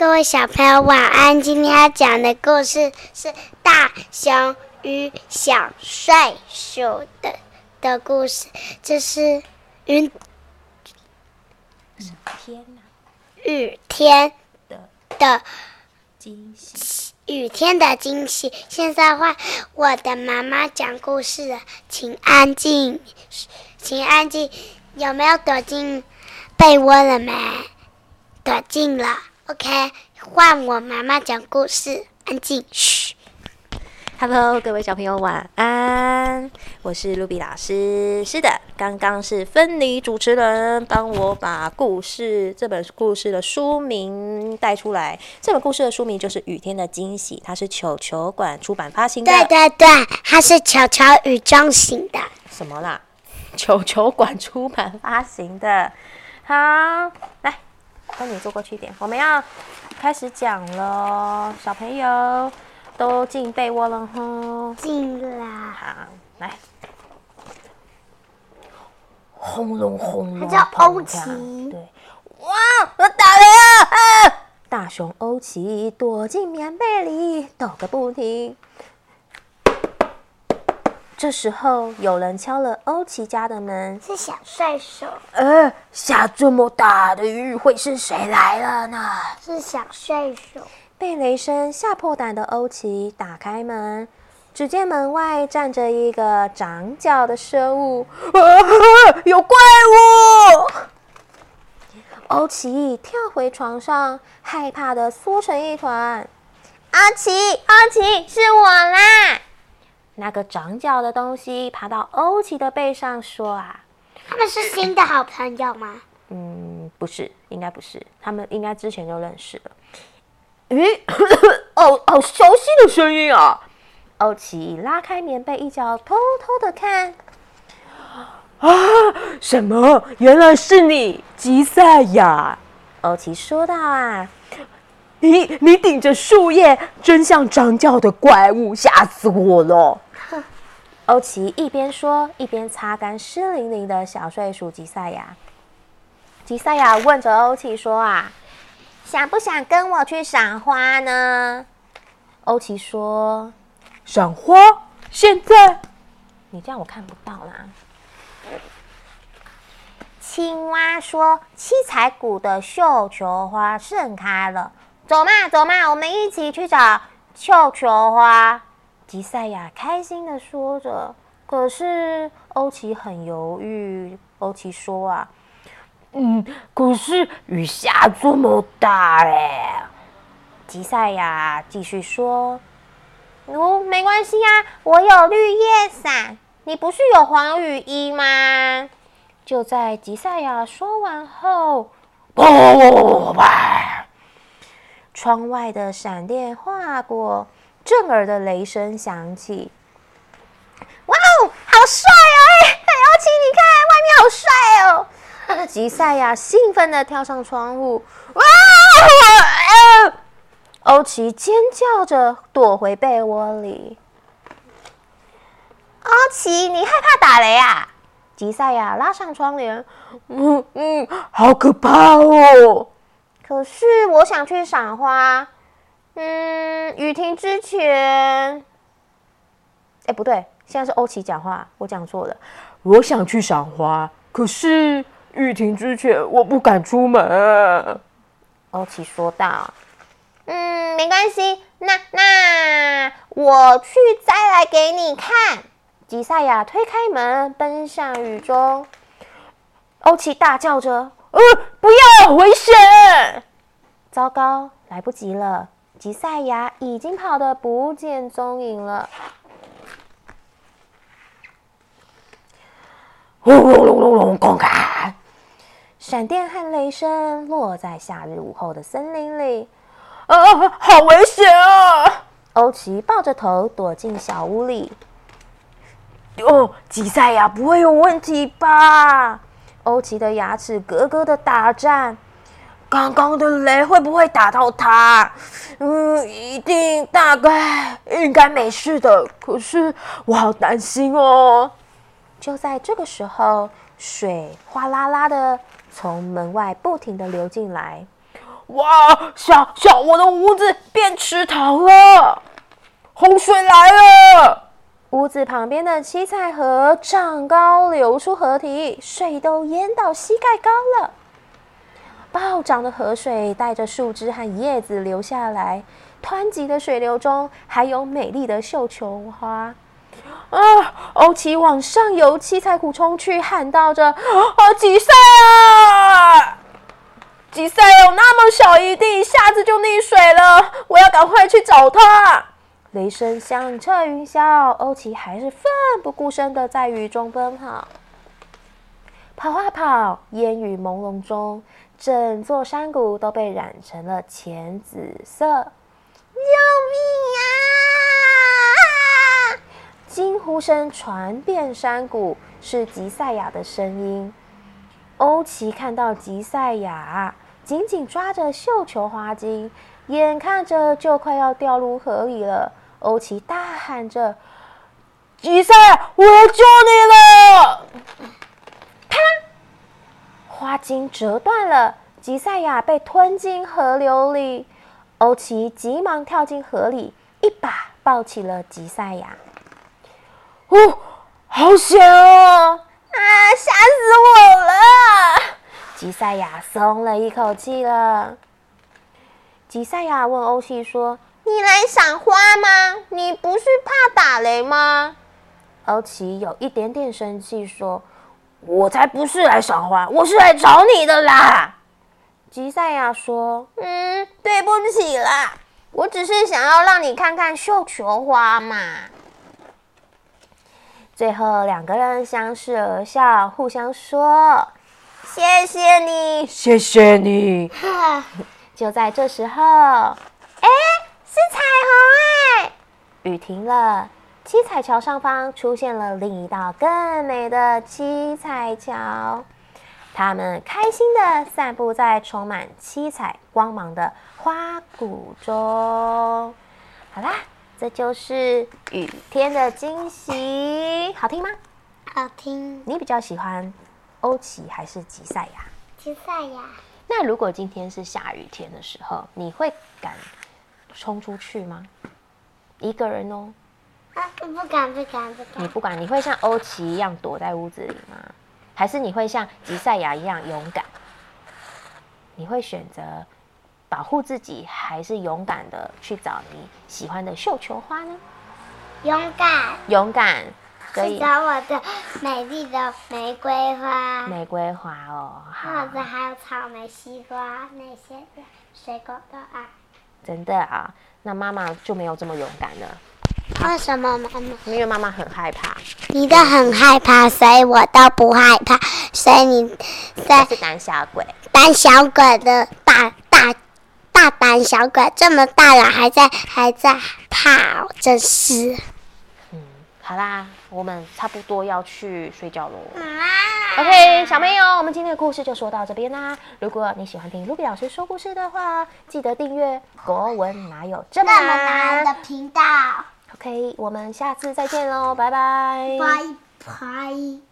各位小朋友晚安。今天要讲的故事是《大熊与小睡鼠》的的故事。这是云天雨天的的惊喜！雨天的惊喜。现在换我的妈妈讲故事了，请安静，请安静。有没有躲进被窝了没？躲进了。OK，换我妈妈讲故事，安静，嘘。Hello，各位小朋友晚安，我是露比老师。是的，刚刚是芬妮主持人帮我把故事这本故事的书名带出来。这本故事的书名就是《雨天的惊喜》，它是球球馆出版发行的。对对对，它是球球雨中型的。什么啦？球球馆出版发行的。好，来，跟你坐过去一点，我们要开始讲了，小朋友都进被窝了吼。进啦，好，来，轰隆轰隆，它叫欧奇对，哇，我打雷了！啊！大熊欧奇躲进棉被里，抖个不停。这时候，有人敲了欧奇家的门。是小帅手，呃，下这么大的雨，会是谁来了呢？是小帅手。被雷声吓破胆的欧奇打开门，只见门外站着一个长脚的生物，啊，有怪物！欧奇跳回床上，害怕的缩成一团。阿奇，阿奇，是我啦！那个长脚的东西爬到欧奇的背上，说：“啊，他们是新的好朋友吗？嗯，不是，应该不是，他们应该之前就认识了。咦，哦，好熟悉的声音啊！欧奇拉开棉被一角，偷偷的看。啊，什么？原来是你，吉赛亚！欧奇说道啊，你你顶着树叶，真像长脚的怪物，吓死我了！欧奇一边说，一边擦干湿淋淋的小睡鼠吉赛亚。吉赛亚问着欧奇说：“啊，想不想跟我去赏花呢？”欧奇说：“赏花？现在？你这样我看不到啦。”青蛙说：“七彩谷的绣球花盛开了，走嘛，走嘛，我们一起去找绣球花。”吉赛亚开心的说着，可是欧奇很犹豫。欧奇说：“啊。”嗯，可是雨下这么大哎。吉赛亚继续说：“哦，没关系呀，我有绿叶伞。你不是有黄雨衣吗？”就在吉赛亚说完后，砰！窗外的闪电划过，震耳的雷声响起。哇哦，好帅哦！哎，欧奇，你看外面好帅哦！吉赛亚兴奋地跳上窗户，哇！欧奇尖叫着躲回被窝里。欧奇，你害怕打雷啊？吉赛亚拉上窗帘，嗯嗯，好可怕哦！可是我想去赏花。嗯，雨停之前，哎，不对，现在是欧奇讲话，我讲错了。我想去赏花，可是。雨停之前，我不敢出门。欧奇说道：“嗯，没关系，那那我去摘来给你看。”吉赛亚推开门，奔向雨中。欧奇大叫着：“呃，不要，危险！”糟糕，来不及了，吉赛亚已经跑得不见踪影了。轰隆隆隆隆，空开！闪电和雷声落在夏日午后的森林里，啊，好危险啊！欧奇抱着头躲进小屋里。哦，吉赛亚不会有问题吧？欧奇的牙齿咯咯的打颤。刚刚的雷会不会打到他？嗯，一定，大概，应该没事的。可是我好担心哦。就在这个时候，水哗啦啦的从门外不停的流进来。哇，小小，我的屋子变池塘了，洪水来了！屋子旁边的七彩河涨高，流出河堤，水都淹到膝盖高了。暴涨的河水带着树枝和叶子流下来，湍急的水流中还有美丽的绣球花。啊！欧奇往上游七彩谷冲去，喊道着：“啊，吉赛啊！吉赛有那么小一地，一下子就溺水了，我要赶快去找他。”雷声响彻云霄，欧奇还是奋不顾身的在雨中奔跑。跑啊跑，烟雨朦胧中，整座山谷都被染成了浅紫色。救命啊！惊呼声传遍山谷，是吉赛亚的声音。欧奇看到吉赛亚紧紧抓着绣球花茎，眼看着就快要掉入河里了。欧奇大喊着：“吉赛，我要救你了！”啪！花茎折断了，吉赛亚被吞进河流里。欧奇急忙跳进河里，一把抱起了吉赛亚。哦，好险哦！啊，吓死我了！吉赛亚松了一口气了。吉赛亚问欧奇说。你来赏花吗？你不是怕打雷吗？欧奇有一点点生气，说：“我才不是来赏花，我是来找你的啦。”吉赛亚说：“嗯，对不起啦，我只是想要让你看看绣球花嘛。”最后两个人相视而笑，互相说：“谢谢你，谢谢你。”就在这时候，哎。是彩虹哎！雨停了，七彩桥上方出现了另一道更美的七彩桥。他们开心的散步在充满七彩光芒的花谷中。好啦，这就是雨天的惊喜，好听吗？好听。你比较喜欢欧奇还是吉赛亚？吉赛亚。那如果今天是下雨天的时候，你会敢？冲出去吗？一个人哦。啊，不敢，不敢，不敢。你不敢？你会像欧奇一样躲在屋子里吗？还是你会像吉赛亚一样勇敢？你会选择保护自己，还是勇敢的去找你喜欢的绣球花呢？勇敢。勇敢。去找我的美丽的玫瑰花。玫瑰花哦，好。或者还有草莓、西瓜那些的水果都爱。真的啊，那妈妈就没有这么勇敢了。为什么妈妈？因为妈妈很害怕。你的很害怕，所以我都不害怕。所以你在是胆小鬼。胆小鬼的大大大胆小鬼，这么大了还在还在怕，真是。嗯，好啦，我们差不多要去睡觉喽。OK，小朋友，我们今天的故事就说到这边啦。如果你喜欢听卢比老师说故事的话，记得订阅国文哪有这么难的频道。OK，我们下次再见喽，拜拜。拜拜。